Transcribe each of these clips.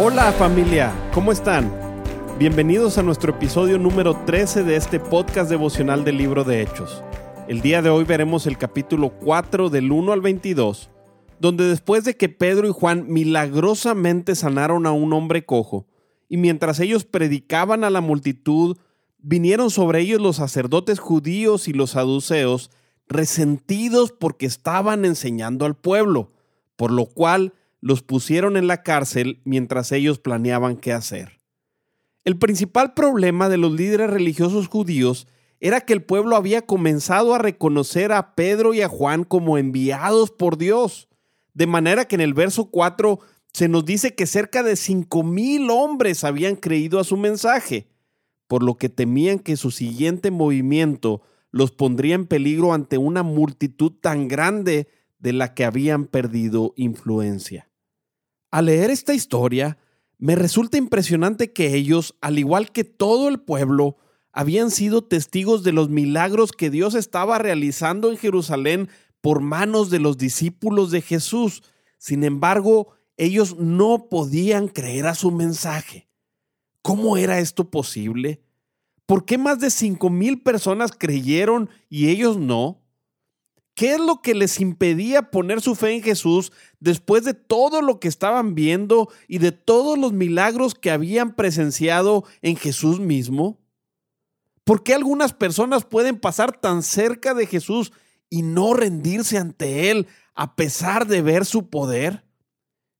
Hola familia, ¿cómo están? Bienvenidos a nuestro episodio número 13 de este podcast devocional del libro de Hechos. El día de hoy veremos el capítulo 4 del 1 al 22, donde después de que Pedro y Juan milagrosamente sanaron a un hombre cojo, y mientras ellos predicaban a la multitud, vinieron sobre ellos los sacerdotes judíos y los saduceos, resentidos porque estaban enseñando al pueblo, por lo cual los pusieron en la cárcel mientras ellos planeaban qué hacer. El principal problema de los líderes religiosos judíos era que el pueblo había comenzado a reconocer a Pedro y a Juan como enviados por Dios, de manera que en el verso 4 se nos dice que cerca de cinco mil hombres habían creído a su mensaje, por lo que temían que su siguiente movimiento los pondría en peligro ante una multitud tan grande de la que habían perdido influencia. Al leer esta historia, me resulta impresionante que ellos, al igual que todo el pueblo, habían sido testigos de los milagros que Dios estaba realizando en Jerusalén por manos de los discípulos de Jesús. Sin embargo, ellos no podían creer a su mensaje. ¿Cómo era esto posible? ¿Por qué más de cinco mil personas creyeron y ellos no? ¿Qué es lo que les impedía poner su fe en Jesús después de todo lo que estaban viendo y de todos los milagros que habían presenciado en Jesús mismo? ¿Por qué algunas personas pueden pasar tan cerca de Jesús y no rendirse ante Él a pesar de ver su poder?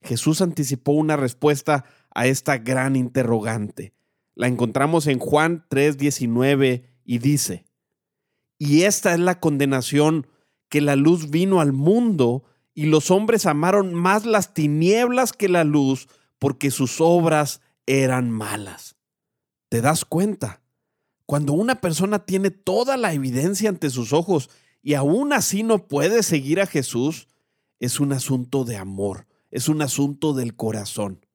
Jesús anticipó una respuesta a esta gran interrogante. La encontramos en Juan 3:19 y dice, y esta es la condenación que la luz vino al mundo y los hombres amaron más las tinieblas que la luz porque sus obras eran malas. ¿Te das cuenta? Cuando una persona tiene toda la evidencia ante sus ojos y aún así no puede seguir a Jesús, es un asunto de amor, es un asunto del corazón.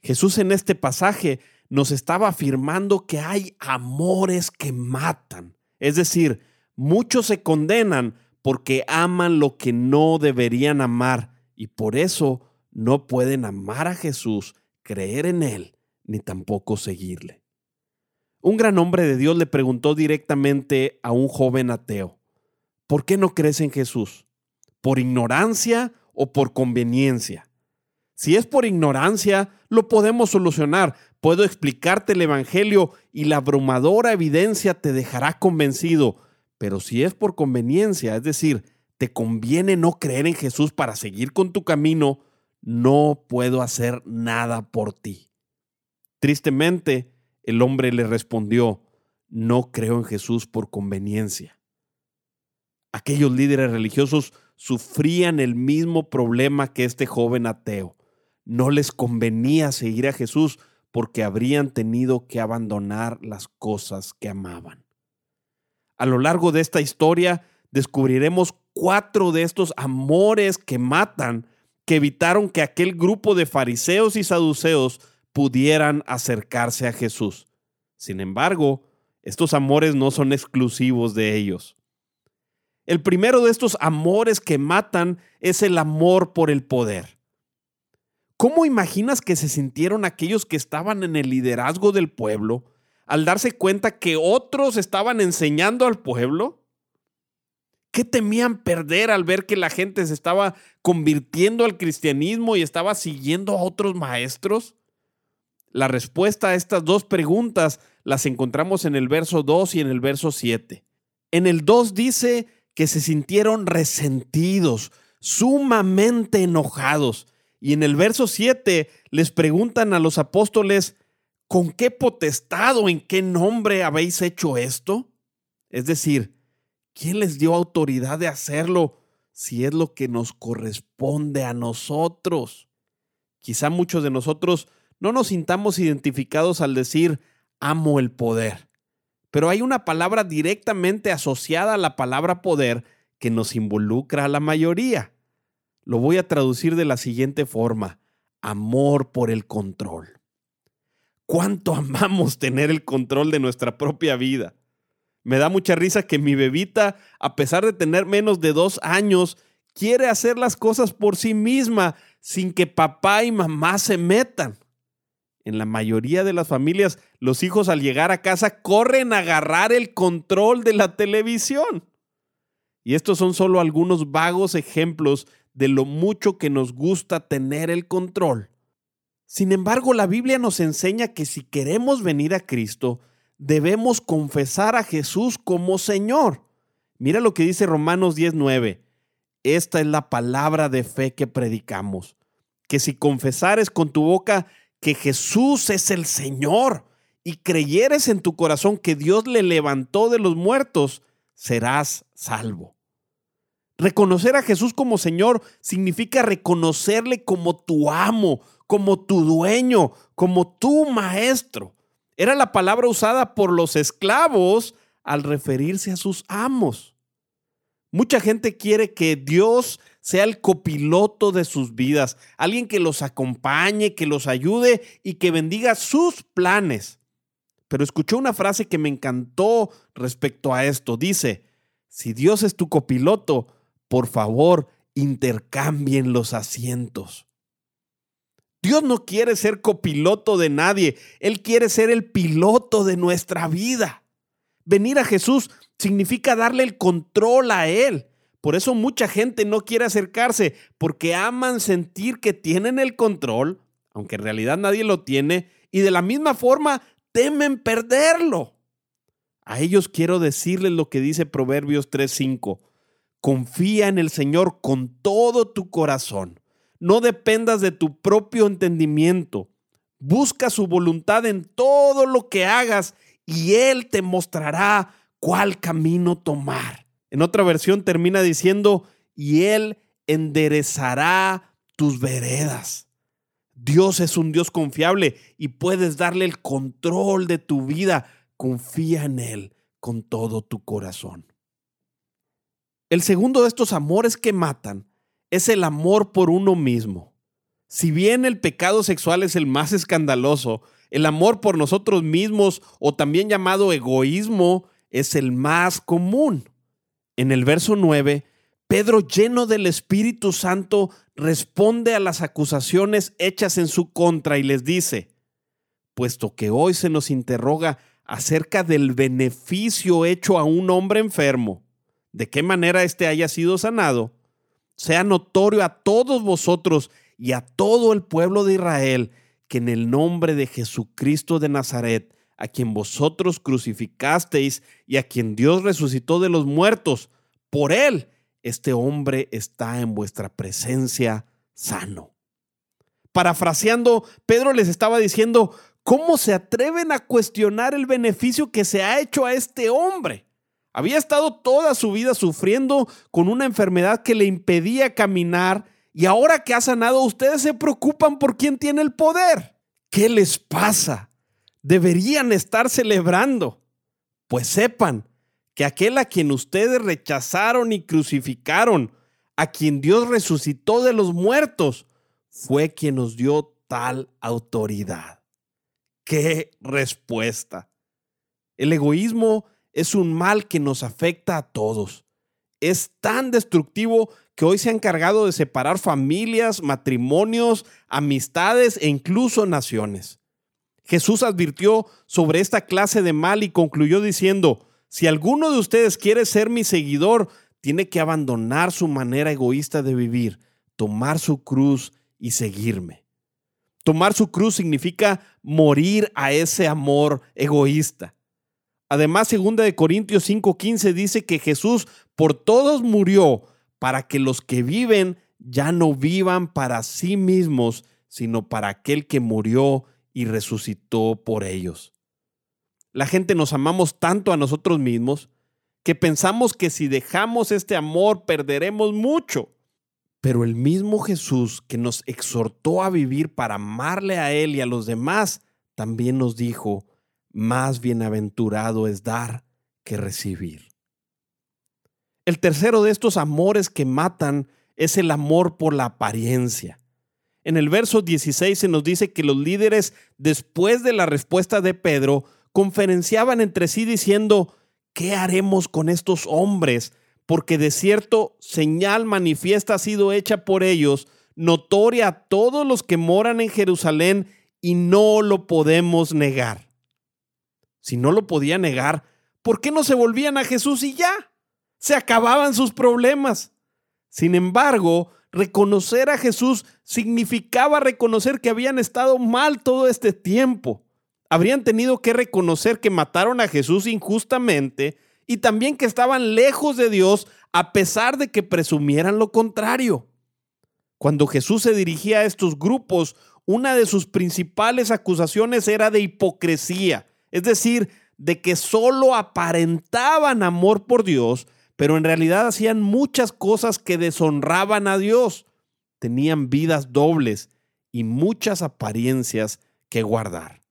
Jesús en este pasaje nos estaba afirmando que hay amores que matan. Es decir, muchos se condenan porque aman lo que no deberían amar y por eso no pueden amar a Jesús, creer en Él, ni tampoco seguirle. Un gran hombre de Dios le preguntó directamente a un joven ateo, ¿por qué no crees en Jesús? ¿Por ignorancia o por conveniencia? Si es por ignorancia, lo podemos solucionar. Puedo explicarte el Evangelio y la abrumadora evidencia te dejará convencido pero si es por conveniencia, es decir, te conviene no creer en Jesús para seguir con tu camino, no puedo hacer nada por ti. Tristemente, el hombre le respondió, no creo en Jesús por conveniencia. Aquellos líderes religiosos sufrían el mismo problema que este joven ateo. No les convenía seguir a Jesús porque habrían tenido que abandonar las cosas que amaban. A lo largo de esta historia descubriremos cuatro de estos amores que matan que evitaron que aquel grupo de fariseos y saduceos pudieran acercarse a Jesús. Sin embargo, estos amores no son exclusivos de ellos. El primero de estos amores que matan es el amor por el poder. ¿Cómo imaginas que se sintieron aquellos que estaban en el liderazgo del pueblo al darse cuenta que otros estaban enseñando al pueblo? ¿Qué temían perder al ver que la gente se estaba convirtiendo al cristianismo y estaba siguiendo a otros maestros? La respuesta a estas dos preguntas las encontramos en el verso 2 y en el verso 7. En el 2 dice que se sintieron resentidos, sumamente enojados. Y en el verso 7 les preguntan a los apóstoles, ¿con qué potestad o en qué nombre habéis hecho esto? Es decir, ¿quién les dio autoridad de hacerlo si es lo que nos corresponde a nosotros? Quizá muchos de nosotros no nos sintamos identificados al decir amo el poder. Pero hay una palabra directamente asociada a la palabra poder que nos involucra a la mayoría. Lo voy a traducir de la siguiente forma. Amor por el control. ¿Cuánto amamos tener el control de nuestra propia vida? Me da mucha risa que mi bebita, a pesar de tener menos de dos años, quiere hacer las cosas por sí misma sin que papá y mamá se metan. En la mayoría de las familias, los hijos al llegar a casa corren a agarrar el control de la televisión. Y estos son solo algunos vagos ejemplos de lo mucho que nos gusta tener el control. Sin embargo, la Biblia nos enseña que si queremos venir a Cristo, debemos confesar a Jesús como Señor. Mira lo que dice Romanos 19. Esta es la palabra de fe que predicamos, que si confesares con tu boca que Jesús es el Señor y creyeres en tu corazón que Dios le levantó de los muertos, serás salvo. Reconocer a Jesús como Señor significa reconocerle como tu amo, como tu dueño, como tu maestro. Era la palabra usada por los esclavos al referirse a sus amos. Mucha gente quiere que Dios sea el copiloto de sus vidas, alguien que los acompañe, que los ayude y que bendiga sus planes. Pero escuché una frase que me encantó respecto a esto. Dice, si Dios es tu copiloto, por favor, intercambien los asientos. Dios no quiere ser copiloto de nadie, Él quiere ser el piloto de nuestra vida. Venir a Jesús significa darle el control a Él. Por eso mucha gente no quiere acercarse, porque aman sentir que tienen el control, aunque en realidad nadie lo tiene, y de la misma forma temen perderlo. A ellos quiero decirles lo que dice Proverbios 3:5. Confía en el Señor con todo tu corazón. No dependas de tu propio entendimiento. Busca su voluntad en todo lo que hagas y Él te mostrará cuál camino tomar. En otra versión termina diciendo, y Él enderezará tus veredas. Dios es un Dios confiable y puedes darle el control de tu vida. Confía en Él con todo tu corazón. El segundo de estos amores que matan es el amor por uno mismo. Si bien el pecado sexual es el más escandaloso, el amor por nosotros mismos, o también llamado egoísmo, es el más común. En el verso 9, Pedro, lleno del Espíritu Santo, responde a las acusaciones hechas en su contra y les dice, puesto que hoy se nos interroga acerca del beneficio hecho a un hombre enfermo, de qué manera éste haya sido sanado, sea notorio a todos vosotros y a todo el pueblo de Israel que en el nombre de Jesucristo de Nazaret, a quien vosotros crucificasteis y a quien Dios resucitó de los muertos, por él este hombre está en vuestra presencia sano. Parafraseando, Pedro les estaba diciendo, ¿cómo se atreven a cuestionar el beneficio que se ha hecho a este hombre? Había estado toda su vida sufriendo con una enfermedad que le impedía caminar y ahora que ha sanado ustedes se preocupan por quién tiene el poder. ¿Qué les pasa? Deberían estar celebrando. Pues sepan que aquel a quien ustedes rechazaron y crucificaron, a quien Dios resucitó de los muertos, fue quien nos dio tal autoridad. ¡Qué respuesta! El egoísmo es un mal que nos afecta a todos. Es tan destructivo que hoy se ha encargado de separar familias, matrimonios, amistades e incluso naciones. Jesús advirtió sobre esta clase de mal y concluyó diciendo, si alguno de ustedes quiere ser mi seguidor, tiene que abandonar su manera egoísta de vivir, tomar su cruz y seguirme. Tomar su cruz significa morir a ese amor egoísta. Además, 2 de Corintios 5:15 dice que Jesús por todos murió para que los que viven ya no vivan para sí mismos, sino para aquel que murió y resucitó por ellos. La gente nos amamos tanto a nosotros mismos que pensamos que si dejamos este amor perderemos mucho. Pero el mismo Jesús que nos exhortó a vivir para amarle a Él y a los demás, también nos dijo, más bienaventurado es dar que recibir. El tercero de estos amores que matan es el amor por la apariencia. En el verso 16 se nos dice que los líderes, después de la respuesta de Pedro, conferenciaban entre sí diciendo, ¿qué haremos con estos hombres? Porque de cierto señal manifiesta ha sido hecha por ellos, notoria a todos los que moran en Jerusalén, y no lo podemos negar. Si no lo podía negar, ¿por qué no se volvían a Jesús y ya? Se acababan sus problemas. Sin embargo, reconocer a Jesús significaba reconocer que habían estado mal todo este tiempo. Habrían tenido que reconocer que mataron a Jesús injustamente y también que estaban lejos de Dios a pesar de que presumieran lo contrario. Cuando Jesús se dirigía a estos grupos, una de sus principales acusaciones era de hipocresía, es decir, de que solo aparentaban amor por Dios, pero en realidad hacían muchas cosas que deshonraban a Dios. Tenían vidas dobles y muchas apariencias que guardar.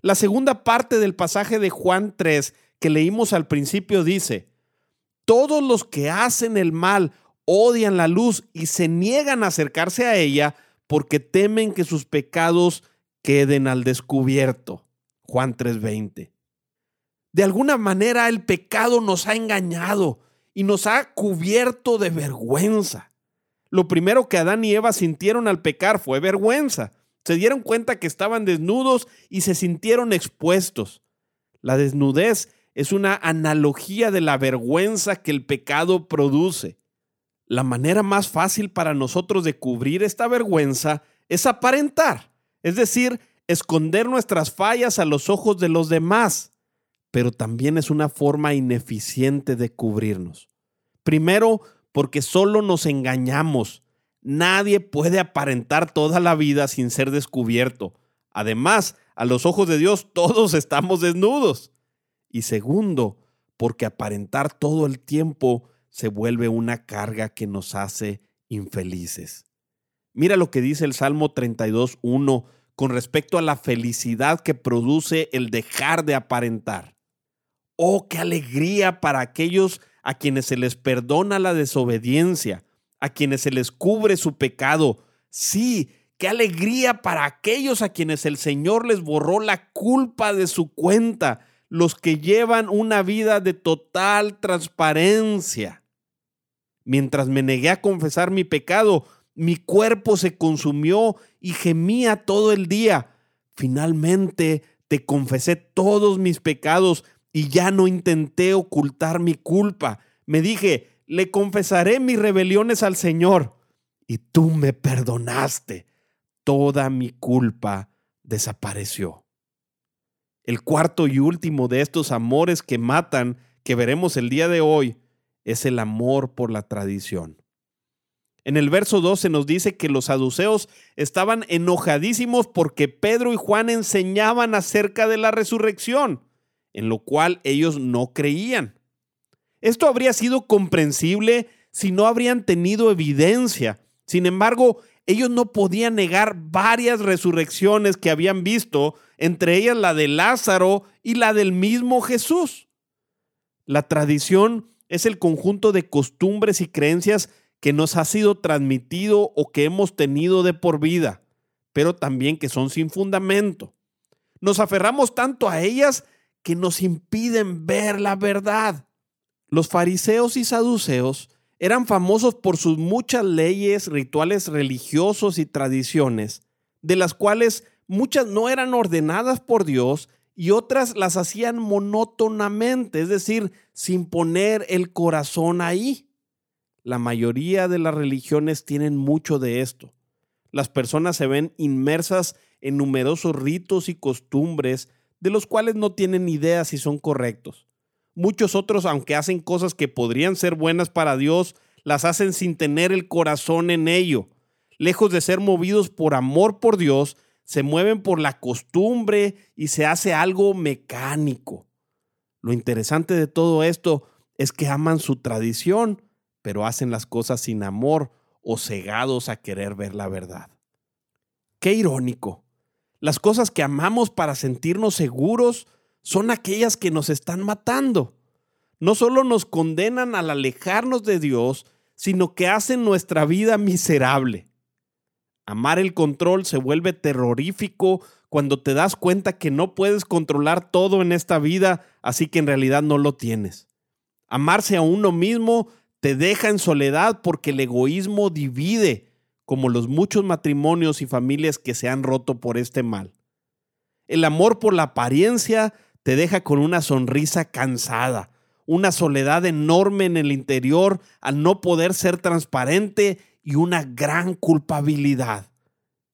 La segunda parte del pasaje de Juan 3 que leímos al principio dice, todos los que hacen el mal odian la luz y se niegan a acercarse a ella porque temen que sus pecados queden al descubierto. Juan 3:20. De alguna manera el pecado nos ha engañado y nos ha cubierto de vergüenza. Lo primero que Adán y Eva sintieron al pecar fue vergüenza. Se dieron cuenta que estaban desnudos y se sintieron expuestos. La desnudez es una analogía de la vergüenza que el pecado produce. La manera más fácil para nosotros de cubrir esta vergüenza es aparentar, es decir, esconder nuestras fallas a los ojos de los demás pero también es una forma ineficiente de cubrirnos. Primero, porque solo nos engañamos. Nadie puede aparentar toda la vida sin ser descubierto. Además, a los ojos de Dios todos estamos desnudos. Y segundo, porque aparentar todo el tiempo se vuelve una carga que nos hace infelices. Mira lo que dice el Salmo 32.1 con respecto a la felicidad que produce el dejar de aparentar. Oh, qué alegría para aquellos a quienes se les perdona la desobediencia, a quienes se les cubre su pecado. Sí, qué alegría para aquellos a quienes el Señor les borró la culpa de su cuenta, los que llevan una vida de total transparencia. Mientras me negué a confesar mi pecado, mi cuerpo se consumió y gemía todo el día. Finalmente te confesé todos mis pecados y ya no intenté ocultar mi culpa. Me dije, le confesaré mis rebeliones al Señor y tú me perdonaste. Toda mi culpa desapareció. El cuarto y último de estos amores que matan, que veremos el día de hoy, es el amor por la tradición. En el verso 12 nos dice que los saduceos estaban enojadísimos porque Pedro y Juan enseñaban acerca de la resurrección en lo cual ellos no creían. Esto habría sido comprensible si no habrían tenido evidencia. Sin embargo, ellos no podían negar varias resurrecciones que habían visto, entre ellas la de Lázaro y la del mismo Jesús. La tradición es el conjunto de costumbres y creencias que nos ha sido transmitido o que hemos tenido de por vida, pero también que son sin fundamento. Nos aferramos tanto a ellas que nos impiden ver la verdad. Los fariseos y saduceos eran famosos por sus muchas leyes, rituales religiosos y tradiciones, de las cuales muchas no eran ordenadas por Dios y otras las hacían monótonamente, es decir, sin poner el corazón ahí. La mayoría de las religiones tienen mucho de esto. Las personas se ven inmersas en numerosos ritos y costumbres de los cuales no tienen idea si son correctos. Muchos otros, aunque hacen cosas que podrían ser buenas para Dios, las hacen sin tener el corazón en ello. Lejos de ser movidos por amor por Dios, se mueven por la costumbre y se hace algo mecánico. Lo interesante de todo esto es que aman su tradición, pero hacen las cosas sin amor o cegados a querer ver la verdad. Qué irónico. Las cosas que amamos para sentirnos seguros son aquellas que nos están matando. No solo nos condenan al alejarnos de Dios, sino que hacen nuestra vida miserable. Amar el control se vuelve terrorífico cuando te das cuenta que no puedes controlar todo en esta vida, así que en realidad no lo tienes. Amarse a uno mismo te deja en soledad porque el egoísmo divide, como los muchos matrimonios y familias que se han roto por este mal. El amor por la apariencia te deja con una sonrisa cansada, una soledad enorme en el interior al no poder ser transparente y una gran culpabilidad.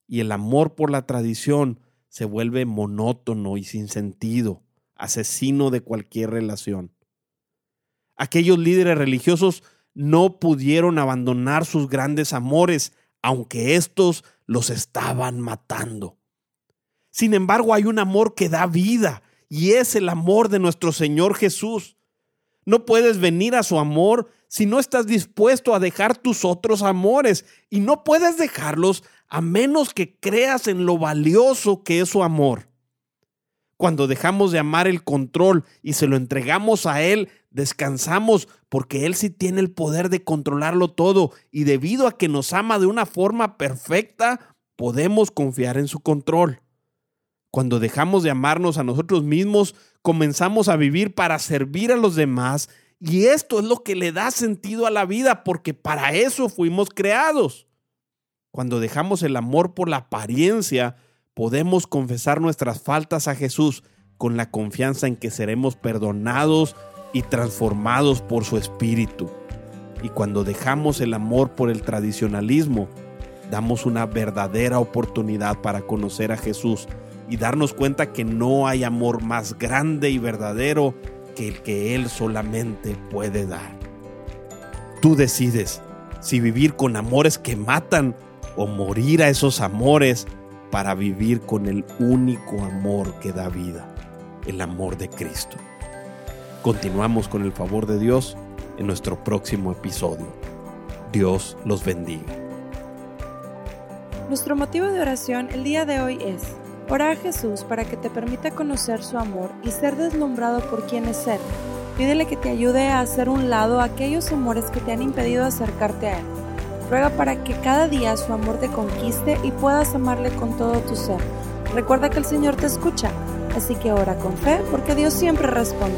Y el amor por la tradición se vuelve monótono y sin sentido, asesino de cualquier relación. Aquellos líderes religiosos no pudieron abandonar sus grandes amores, aunque éstos los estaban matando. Sin embargo, hay un amor que da vida, y es el amor de nuestro Señor Jesús. No puedes venir a su amor si no estás dispuesto a dejar tus otros amores y no puedes dejarlos a menos que creas en lo valioso que es su amor. Cuando dejamos de amar el control y se lo entregamos a Él, descansamos porque Él sí tiene el poder de controlarlo todo y debido a que nos ama de una forma perfecta, podemos confiar en su control. Cuando dejamos de amarnos a nosotros mismos, comenzamos a vivir para servir a los demás y esto es lo que le da sentido a la vida porque para eso fuimos creados. Cuando dejamos el amor por la apariencia, podemos confesar nuestras faltas a Jesús con la confianza en que seremos perdonados y transformados por su Espíritu. Y cuando dejamos el amor por el tradicionalismo, damos una verdadera oportunidad para conocer a Jesús y darnos cuenta que no hay amor más grande y verdadero que el que Él solamente puede dar. Tú decides si vivir con amores que matan o morir a esos amores para vivir con el único amor que da vida, el amor de Cristo. Continuamos con el favor de Dios en nuestro próximo episodio. Dios los bendiga. Nuestro motivo de oración el día de hoy es Ora a Jesús para que te permita conocer su amor y ser deslumbrado por quien es Él. Pídele que te ayude a hacer un lado aquellos amores que te han impedido acercarte a Él. Ruega para que cada día su amor te conquiste y puedas amarle con todo tu ser. Recuerda que el Señor te escucha, así que ora con fe porque Dios siempre responde.